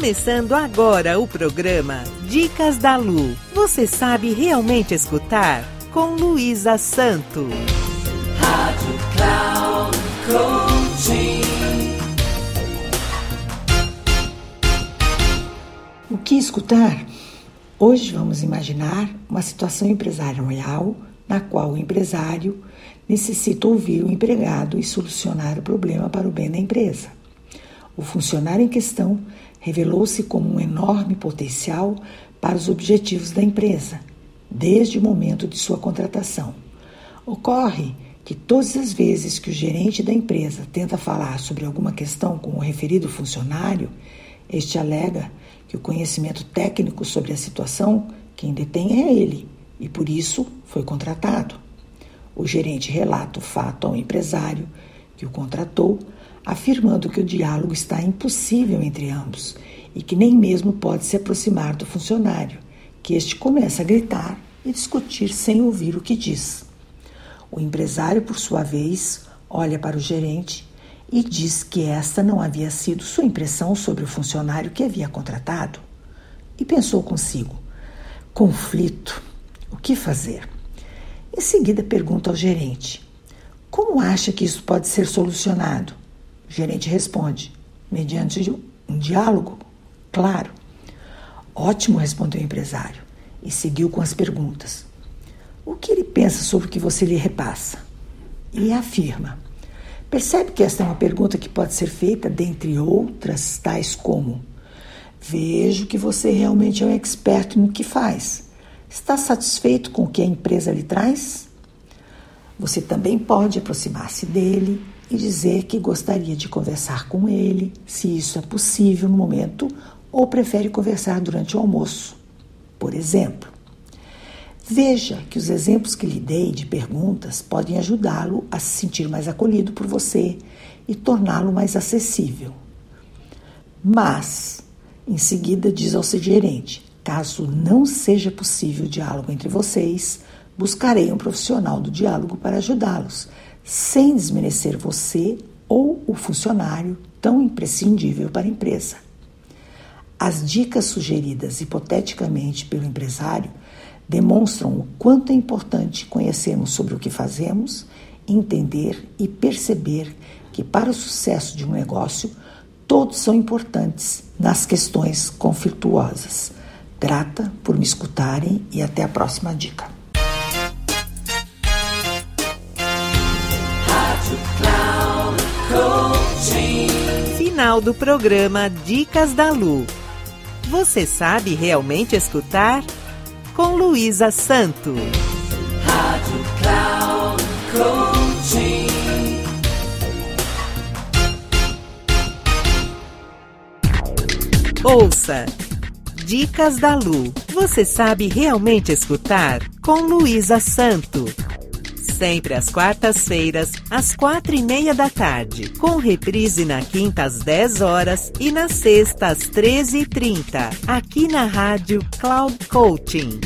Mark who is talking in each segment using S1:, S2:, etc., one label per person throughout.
S1: Começando agora o programa Dicas da Lu. Você sabe realmente escutar? Com Luísa Santo. Rádio Cloud Coaching.
S2: O que escutar? Hoje vamos imaginar uma situação empresarial na qual o empresário necessita ouvir o empregado e solucionar o problema para o bem da empresa. O funcionário em questão revelou-se como um enorme potencial para os objetivos da empresa, desde o momento de sua contratação. Ocorre que todas as vezes que o gerente da empresa tenta falar sobre alguma questão com o referido funcionário, este alega que o conhecimento técnico sobre a situação quem detém é ele e por isso foi contratado. O gerente relata o fato ao empresário que o contratou afirmando que o diálogo está impossível entre ambos e que nem mesmo pode se aproximar do funcionário, que este começa a gritar e discutir sem ouvir o que diz. O empresário, por sua vez, olha para o gerente e diz que esta não havia sido sua impressão sobre o funcionário que havia contratado. E pensou consigo: conflito, o que fazer? Em seguida, pergunta ao gerente: como acha que isso pode ser solucionado? O gerente responde: mediante um diálogo, claro. Ótimo, respondeu o empresário e seguiu com as perguntas. O que ele pensa sobre o que você lhe repassa? E afirma: Percebe que esta é uma pergunta que pode ser feita dentre outras, tais como: Vejo que você realmente é um expert no que faz. Está satisfeito com o que a empresa lhe traz? Você também pode aproximar-se dele e dizer que gostaria de conversar com ele, se isso é possível no momento, ou prefere conversar durante o almoço. Por exemplo, veja que os exemplos que lhe dei de perguntas podem ajudá-lo a se sentir mais acolhido por você e torná-lo mais acessível. Mas, em seguida, diz ao seu gerente: caso não seja possível diálogo entre vocês, buscarei um profissional do diálogo para ajudá-los sem desmerecer você ou o funcionário tão imprescindível para a empresa. As dicas sugeridas hipoteticamente pelo empresário demonstram o quanto é importante conhecermos sobre o que fazemos, entender e perceber que, para o sucesso de um negócio, todos são importantes nas questões conflituosas. Grata por me escutarem e até a próxima dica.
S1: Final do programa Dicas da Lu. Você sabe realmente escutar? Com Luísa Santo. Rádio Cloud Coaching. Ouça Dicas da Lu. Você sabe realmente escutar? Com Luísa Santo sempre às quartas-feiras, às quatro e meia da tarde, com reprise na quinta às 10 horas e na sexta às 13h30, aqui na Rádio Cloud Coaching.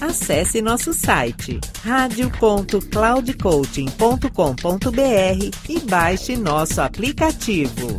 S1: Acesse nosso site radio.cloudcoaching.com.br e baixe nosso aplicativo.